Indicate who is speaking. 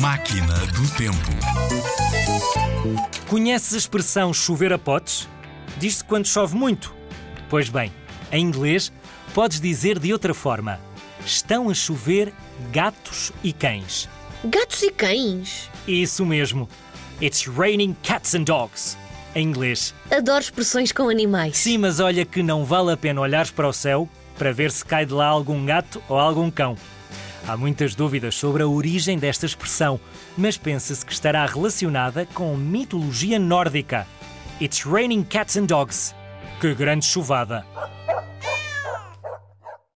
Speaker 1: Máquina do Tempo.
Speaker 2: Conheces a expressão chover a potes? Diz-se quando chove muito. Pois bem, em inglês, podes dizer de outra forma: estão a chover gatos e cães.
Speaker 3: Gatos e cães?
Speaker 2: Isso mesmo. It's raining cats and dogs. Em inglês.
Speaker 3: Adoro expressões com animais.
Speaker 2: Sim, mas olha que não vale a pena olhares para o céu para ver se cai de lá algum gato ou algum cão. Há muitas dúvidas sobre a origem desta expressão, mas pensa-se que estará relacionada com mitologia nórdica. It's raining cats and dogs. Que grande chuvada!